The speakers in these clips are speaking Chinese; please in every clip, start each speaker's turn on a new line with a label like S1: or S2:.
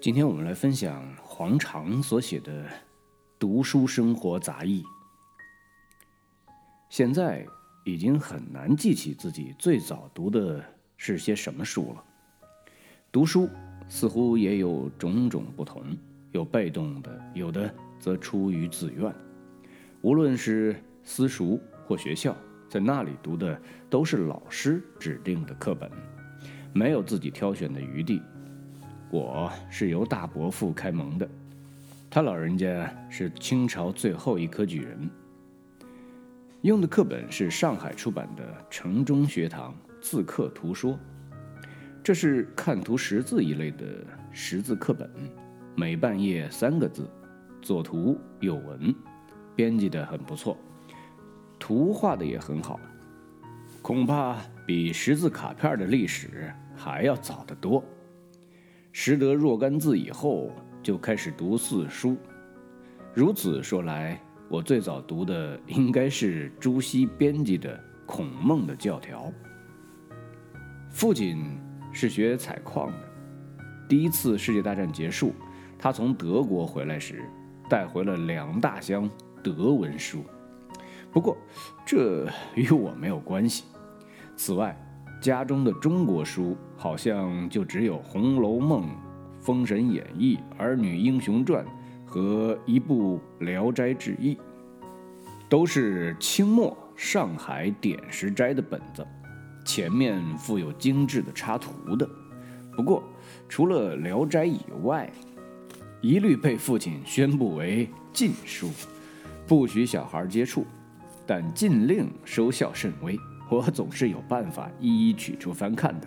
S1: 今天我们来分享黄长所写的《读书生活杂忆》。现在已经很难记起自己最早读的是些什么书了。读书似乎也有种种不同，有被动的，有的则出于自愿。无论是私塾或学校，在那里读的都是老师指定的课本，没有自己挑选的余地。我是由大伯父开蒙的，他老人家是清朝最后一科举人，用的课本是上海出版的城中学堂字课图说，这是看图识字一类的识字课本，每半页三个字，左图右文，编辑的很不错，图画的也很好，恐怕比识字卡片的历史还要早得多。识得若干字以后，就开始读四书。如此说来，我最早读的应该是朱熹编辑的《孔孟的教条》。父亲是学采矿的，第一次世界大战结束，他从德国回来时，带回了两大箱德文书。不过，这与我没有关系。此外，家中的中国书好像就只有《红楼梦》《封神演义》《儿女英雄传》和一部《聊斋志异》，都是清末上海点石斋的本子，前面附有精致的插图的。不过，除了《聊斋》以外，一律被父亲宣布为禁书，不许小孩接触，但禁令收效甚微。我总是有办法一一取出翻看的，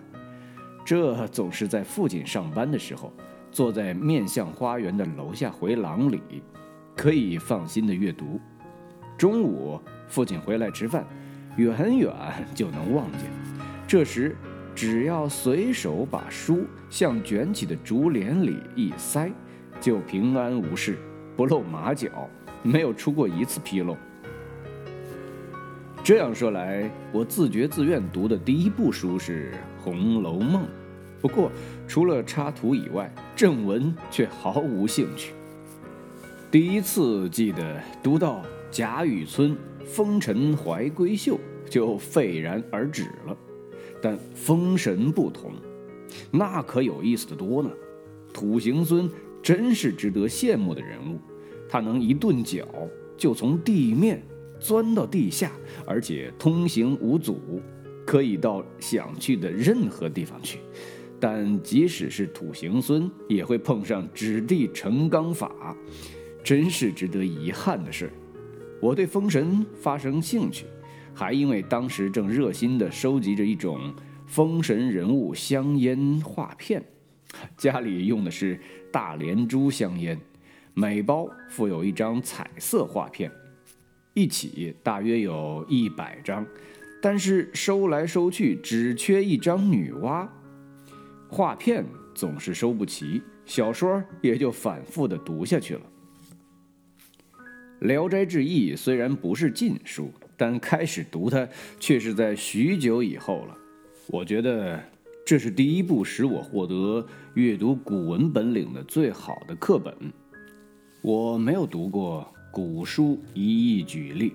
S1: 这总是在父亲上班的时候，坐在面向花园的楼下回廊里，可以放心的阅读。中午父亲回来吃饭，远远就能望见。这时，只要随手把书向卷起的竹帘里一塞，就平安无事，不露马脚，没有出过一次纰漏。这样说来，我自觉自愿读的第一部书是《红楼梦》，不过除了插图以外，正文却毫无兴趣。第一次记得读到贾雨村风尘怀闺秀，就愤然而止了。但封神不同，那可有意思的多呢。土行孙真是值得羡慕的人物，他能一顿脚就从地面。钻到地下，而且通行无阻，可以到想去的任何地方去。但即使是土行孙，也会碰上指地成钢法，真是值得遗憾的事。我对封神发生兴趣，还因为当时正热心地收集着一种封神人物香烟画片，家里用的是大连珠香烟，每包附有一张彩色画片。一起大约有一百张，但是收来收去只缺一张女娲，画片总是收不齐，小说也就反复的读下去了。《聊斋志异》虽然不是禁书，但开始读它却是在许久以后了。我觉得这是第一部使我获得阅读古文本领的最好的课本。我没有读过。古书一一举例，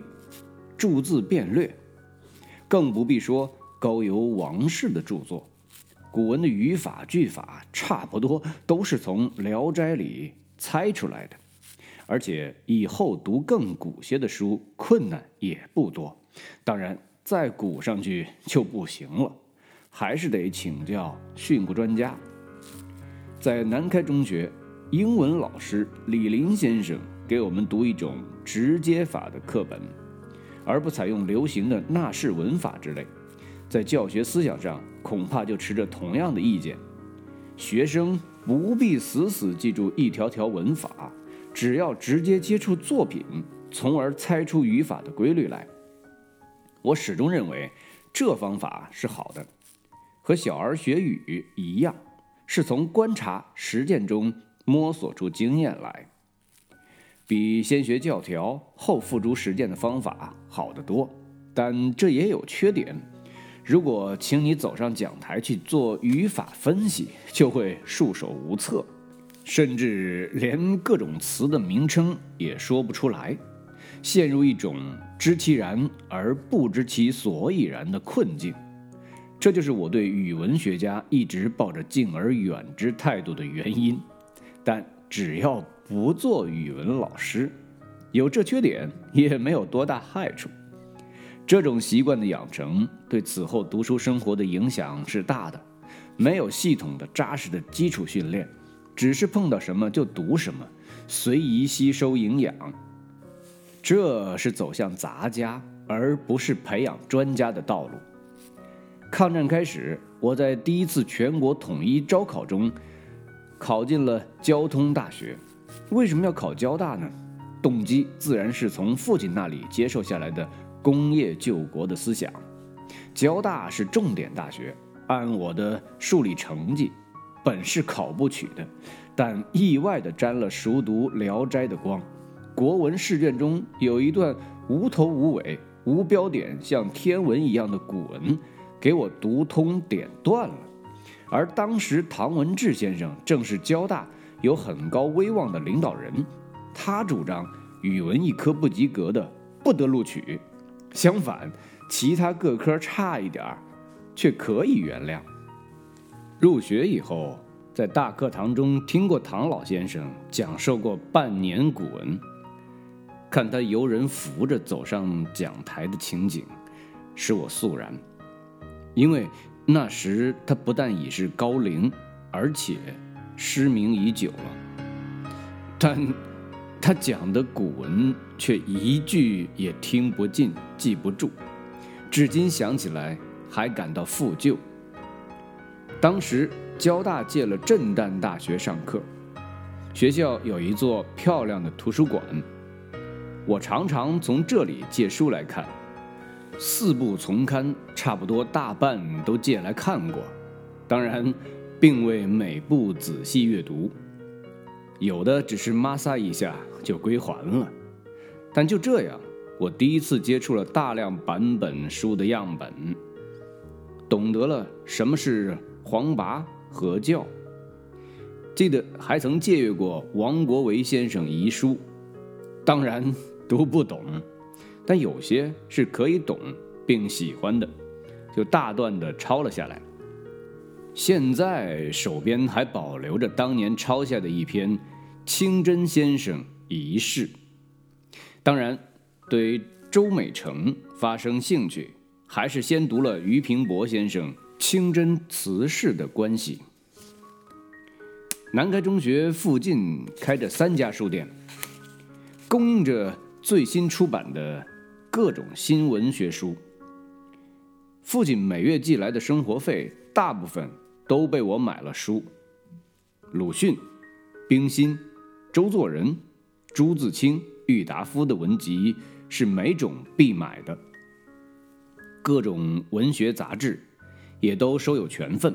S1: 注字变略，更不必说高邮王氏的著作。古文的语法句法差不多都是从《聊斋》里猜出来的，而且以后读更古些的书，困难也不多。当然，再古上去就不行了，还是得请教训诂专家。在南开中学，英文老师李林先生。给我们读一种直接法的课本，而不采用流行的纳式文法之类，在教学思想上恐怕就持着同样的意见。学生不必死死记住一条条文法，只要直接接触作品，从而猜出语法的规律来。我始终认为这方法是好的，和小儿学语一样，是从观察实践中摸索出经验来。比先学教条后付诸实践的方法好得多，但这也有缺点。如果请你走上讲台去做语法分析，就会束手无策。甚至连各种词的名称也说不出来，陷入一种知其然而不知其所以然的困境。这就是我对语文学家一直抱着敬而远之态度的原因。但只要不做语文老师，有这缺点也没有多大害处。这种习惯的养成对此后读书生活的影响是大的。没有系统的扎实的基础训练，只是碰到什么就读什么，随意吸收营养，这是走向杂家而不是培养专家的道路。抗战开始，我在第一次全国统一招考中考进了交通大学。为什么要考交大呢？动机自然是从父亲那里接受下来的工业救国的思想。交大是重点大学。按我的数理成绩，本是考不取的，但意外地沾了熟读《聊斋》的光。国文试卷中有一段无头无尾、无标点，像天文一样的古文，给我读通点断了。而当时唐文治先生正是交大有很高威望的领导人，他主张语文一科不及格的不得录取，相反，其他各科差一点儿。却可以原谅。入学以后，在大课堂中听过唐老先生讲授过半年古文，看他由人扶着走上讲台的情景，使我肃然。因为那时他不但已是高龄，而且失明已久了，但他讲的古文却一句也听不进、记不住，至今想起来。还感到负疚。当时交大借了震旦大学上课，学校有一座漂亮的图书馆，我常常从这里借书来看，四部丛刊差不多大半都借来看过，当然，并未每部仔细阅读，有的只是抹撒一下就归还了。但就这样，我第一次接触了大量版本书的样本。懂得了什么是黄拔和教，记得还曾借阅过王国维先生遗书，当然读不懂，但有些是可以懂并喜欢的，就大段的抄了下来。现在手边还保留着当年抄下的一篇清真先生遗事。当然，对周美成发生兴趣。还是先读了俞平伯先生清真词事的关系。南开中学附近开着三家书店，供应着最新出版的各种新文学书。父亲每月寄来的生活费，大部分都被我买了书。鲁迅、冰心、周作人、朱自清、郁达夫的文集是每种必买的。各种文学杂志，也都收有全份。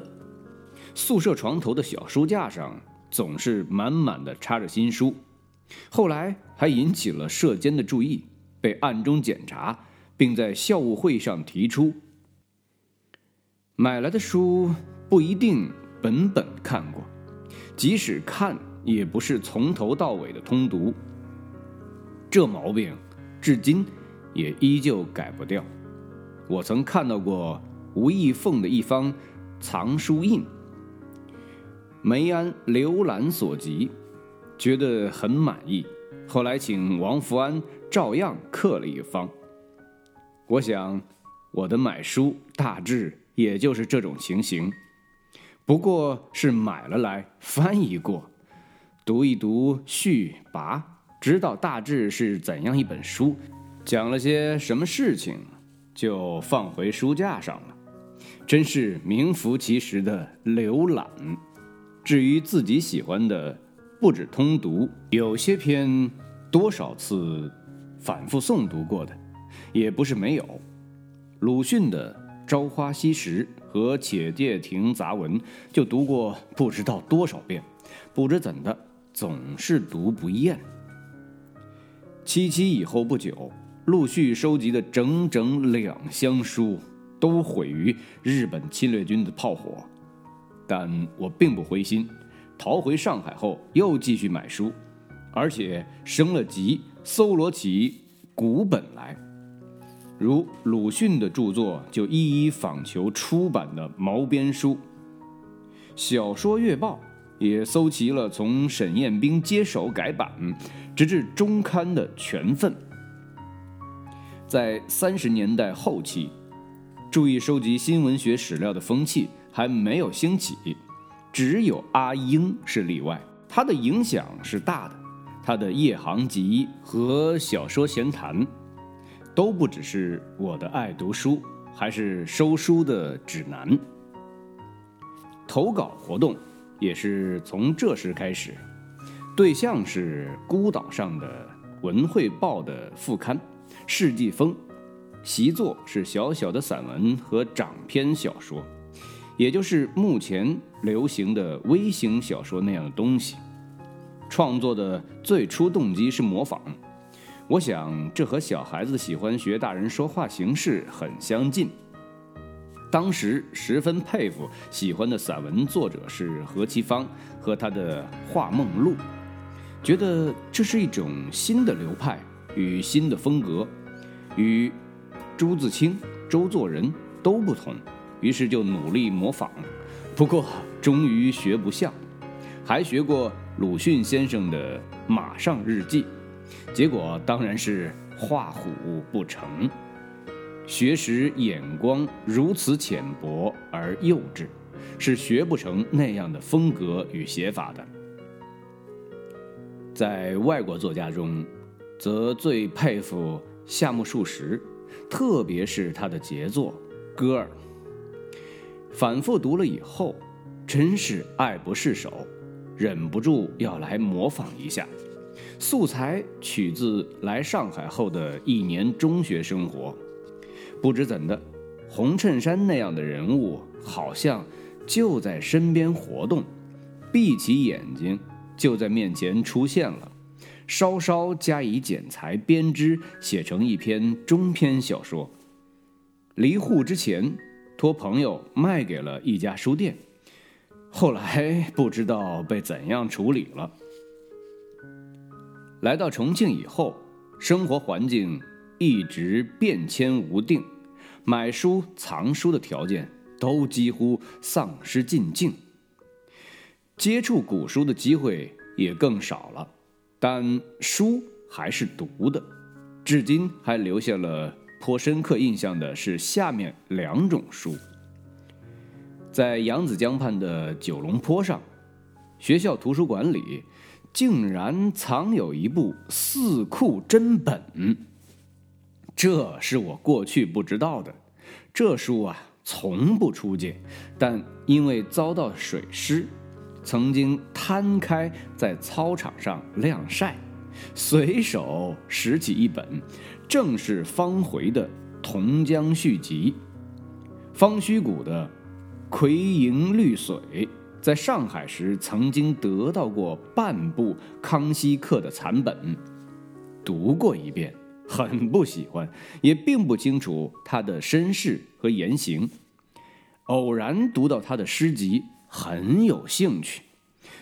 S1: 宿舍床头的小书架上总是满满的插着新书。后来还引起了社监的注意，被暗中检查，并在校务会上提出：买来的书不一定本本看过，即使看，也不是从头到尾的通读。这毛病，至今也依旧改不掉。我曾看到过吴义凤的一方藏书印，梅安浏览所集，觉得很满意。后来请王福安照样刻了一方。我想，我的买书大致也就是这种情形，不过是买了来翻译过，读一读序跋，知道大致是怎样一本书，讲了些什么事情。就放回书架上了，真是名副其实的浏览。至于自己喜欢的，不止通读，有些篇多少次反复诵读过的，也不是没有。鲁迅的《朝花夕拾》和《且介亭杂文》就读过不知道多少遍，不知怎的总是读不厌。七七以后不久。陆续收集的整整两箱书都毁于日本侵略军的炮火，但我并不灰心，逃回上海后又继续买书，而且升了级，搜罗起古本来。如鲁迅的著作，就一一访求出版的毛边书；小说月报也搜齐了从沈雁冰接手改版，直至中刊的全份。在三十年代后期，注意收集新文学史料的风气还没有兴起，只有阿英是例外。他的影响是大的，他的夜航集和小说闲谈。都不只是我的爱读书，还是收书的指南。投稿活动也是从这时开始，对象是孤岛上的《文汇报》的副刊《世纪风》，习作是小小的散文和长篇小说，也就是目前流行的微型小说那样的东西。创作的最初动机是模仿。我想，这和小孩子喜欢学大人说话形式很相近。当时十分佩服喜欢的散文作者是何其芳和他的《画梦录》，觉得这是一种新的流派与新的风格，与朱自清、周作人都不同，于是就努力模仿。不过终于学不像，还学过鲁迅先生的《马上日记》。结果当然是画虎不成，学识眼光如此浅薄而幼稚，是学不成那样的风格与写法的。在外国作家中，则最佩服夏目漱石，特别是他的杰作《歌儿》，反复读了以后，真是爱不释手，忍不住要来模仿一下。素材取自来上海后的一年中学生活，不知怎的，红衬衫那样的人物好像就在身边活动，闭起眼睛就在面前出现了，稍稍加以剪裁编织，写成一篇中篇小说。离沪之前，托朋友卖给了一家书店，后来不知道被怎样处理了。来到重庆以后，生活环境一直变迁无定，买书藏书的条件都几乎丧失尽境，接触古书的机会也更少了。但书还是读的，至今还留下了颇深刻印象的是下面两种书。在扬子江畔的九龙坡上，学校图书馆里。竟然藏有一部四库真本，这是我过去不知道的。这书啊，从不出借，但因为遭到水湿，曾经摊开在操场上晾晒，随手拾起一本，正是方回的《同江续集》，方虚谷的《葵营绿水》。在上海时，曾经得到过半部康熙刻的残本，读过一遍，很不喜欢，也并不清楚他的身世和言行。偶然读到他的诗集，很有兴趣，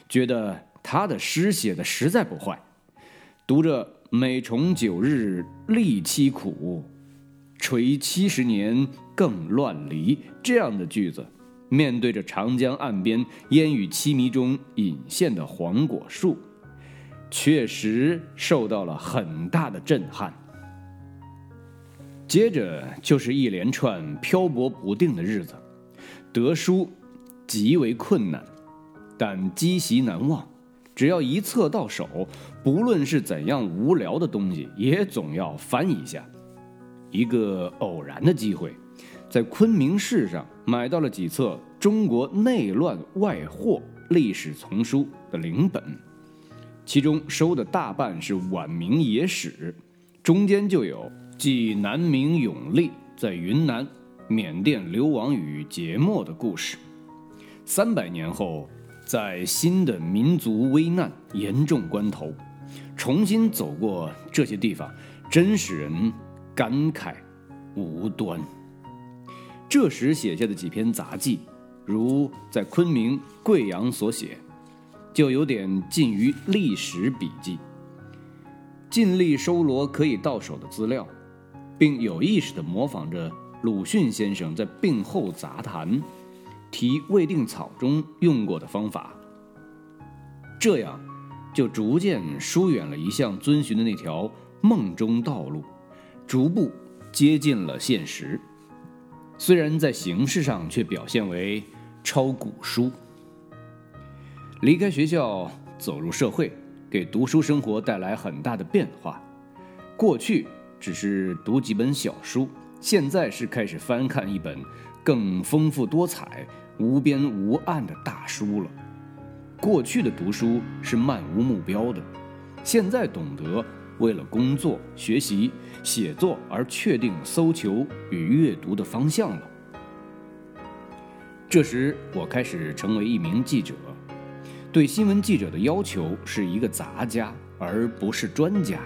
S1: 觉得他的诗写的实在不坏。读着“每重九日历凄苦，垂七十年更乱离”这样的句子。面对着长江岸边烟雨凄迷中隐现的黄果树，确实受到了很大的震撼。接着就是一连串漂泊不定的日子，得书极为困难，但积习难忘。只要一册到手，不论是怎样无聊的东西，也总要翻一下。一个偶然的机会。在昆明市上买到了几册中国内乱外祸历史丛书的零本，其中收的大半是晚明野史，中间就有记南明永历在云南、缅甸流亡与劫没的故事。三百年后，在新的民族危难严重关头，重新走过这些地方，真使人感慨无端。这时写下的几篇杂记，如在昆明、贵阳所写，就有点近于历史笔记，尽力收罗可以到手的资料，并有意识地模仿着鲁迅先生在病后杂谈提未定草中用过的方法。这样，就逐渐疏远了一向遵循的那条梦中道路，逐步接近了现实。虽然在形式上却表现为抄古书。离开学校走入社会，给读书生活带来很大的变化。过去只是读几本小书，现在是开始翻看一本更丰富多彩、无边无岸的大书了。过去的读书是漫无目标的，现在懂得为了工作、学习、写作而确定搜求与阅读的方向了。这时，我开始成为一名记者，对新闻记者的要求是一个杂家，而不是专家。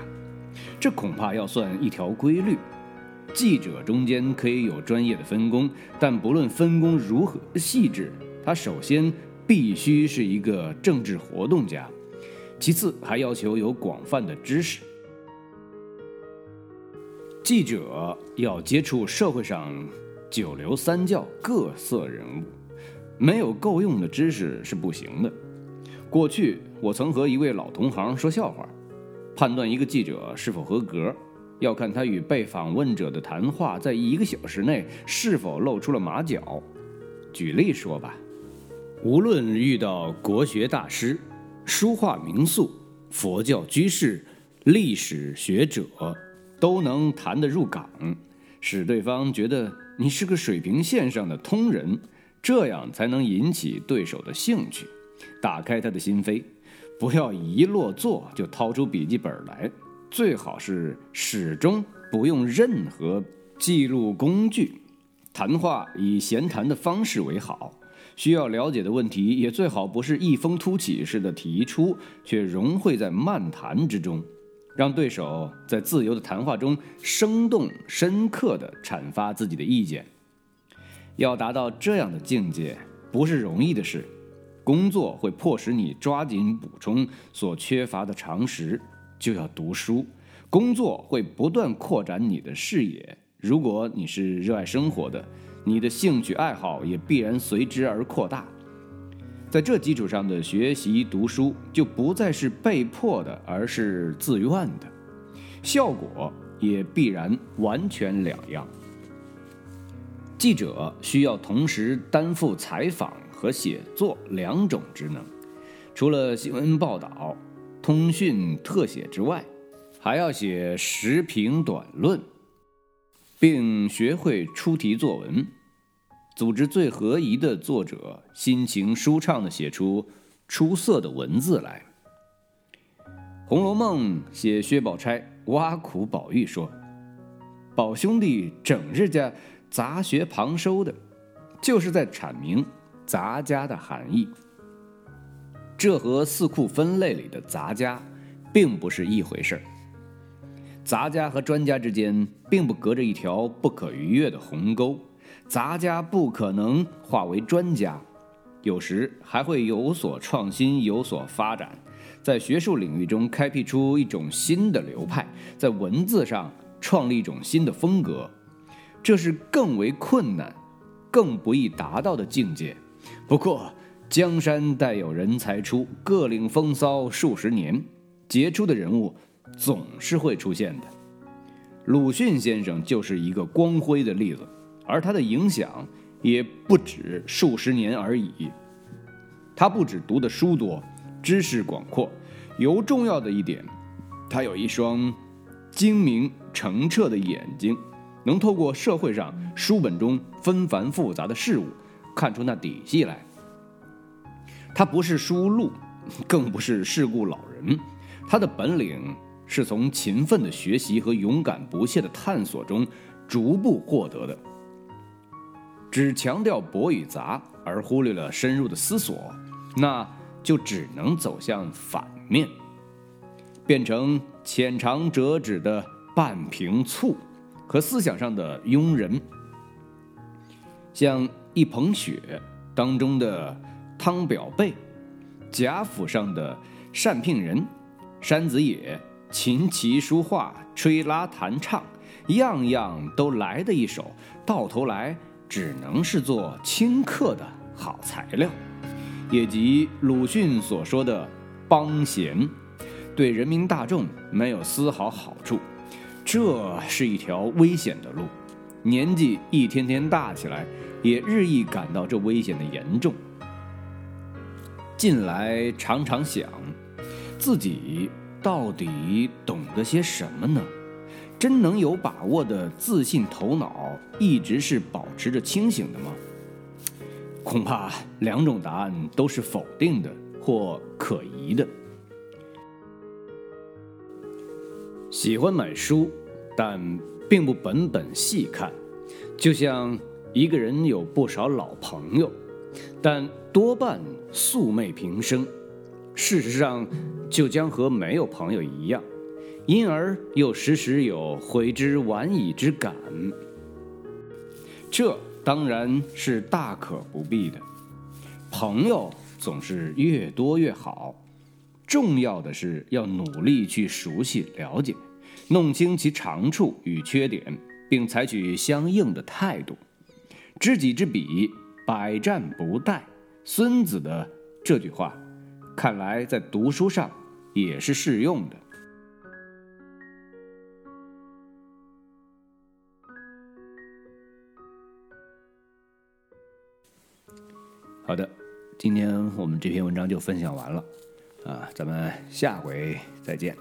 S1: 这恐怕要算一条规律：记者中间可以有专业的分工，但不论分工如何细致，他首先。必须是一个政治活动家，其次还要求有广泛的知识。记者要接触社会上九流三教各色人物，没有够用的知识是不行的。过去我曾和一位老同行说笑话，判断一个记者是否合格，要看他与被访问者的谈话在一个小时内是否露出了马脚。举例说吧。无论遇到国学大师、书画名宿、佛教居士、历史学者，都能谈得入港，使对方觉得你是个水平线上的通人，这样才能引起对手的兴趣，打开他的心扉。不要一落座就掏出笔记本来，最好是始终不用任何记录工具，谈话以闲谈的方式为好。需要了解的问题也最好不是一风突起似的提出，却融汇在漫谈之中，让对手在自由的谈话中生动深刻地阐发自己的意见。要达到这样的境界不是容易的事，工作会迫使你抓紧补充所缺乏的常识，就要读书。工作会不断扩展你的视野。如果你是热爱生活的。你的兴趣爱好也必然随之而扩大，在这基础上的学习读书就不再是被迫的，而是自愿的，效果也必然完全两样。记者需要同时担负采访和写作两种职能，除了新闻报道、通讯特写之外，还要写时评短论。并学会出题作文，组织最合宜的作者，心情舒畅地写出出色的文字来。《红楼梦》写薛宝钗挖苦宝玉说：“宝兄弟整日家杂学旁收的，就是在阐明杂家的含义。这和四库分类里的杂家，并不是一回事儿。”杂家和专家之间并不隔着一条不可逾越的鸿沟，杂家不可能化为专家，有时还会有所创新、有所发展，在学术领域中开辟出一种新的流派，在文字上创立一种新的风格，这是更为困难、更不易达到的境界。不过，江山代有人才出，各领风骚数十年，杰出的人物。总是会出现的。鲁迅先生就是一个光辉的例子，而他的影响也不止数十年而已。他不止读的书多，知识广阔，尤重要的一点，他有一双精明澄澈的眼睛，能透过社会上书本中纷繁复杂的事物，看出那底细来。他不是书路，更不是世故老人，他的本领。是从勤奋的学习和勇敢不懈的探索中逐步获得的。只强调博与杂，而忽略了深入的思索，那就只能走向反面，变成浅尝辄止的半瓶醋和思想上的庸人。像一捧雪当中的汤表贝，贾府上的单聘人、山子野，琴棋书画、吹拉弹唱，样样都来的一手，到头来只能是做清客的好材料，也即鲁迅所说的帮闲，对人民大众没有丝毫好处。这是一条危险的路，年纪一天天大起来，也日益感到这危险的严重。近来常常想，自己到底懂得些什么呢？真能有把握的自信头脑，一直是保持着清醒的吗？恐怕两种答案都是否定的或可疑的。喜欢买书，但并不本本细看，就像一个人有不少老朋友，但多半素昧平生，事实上就将和没有朋友一样，因而又时时有悔之晚矣之感。这当然是大可不必的，朋友总是越多越好。重要的是要努力去熟悉了解，弄清其长处与缺点，并采取相应的态度。知己知彼，百战不殆。孙子的这句话，看来在读书上也是适用的。好的，今天我们这篇文章就分享完了。啊，咱们下回再见。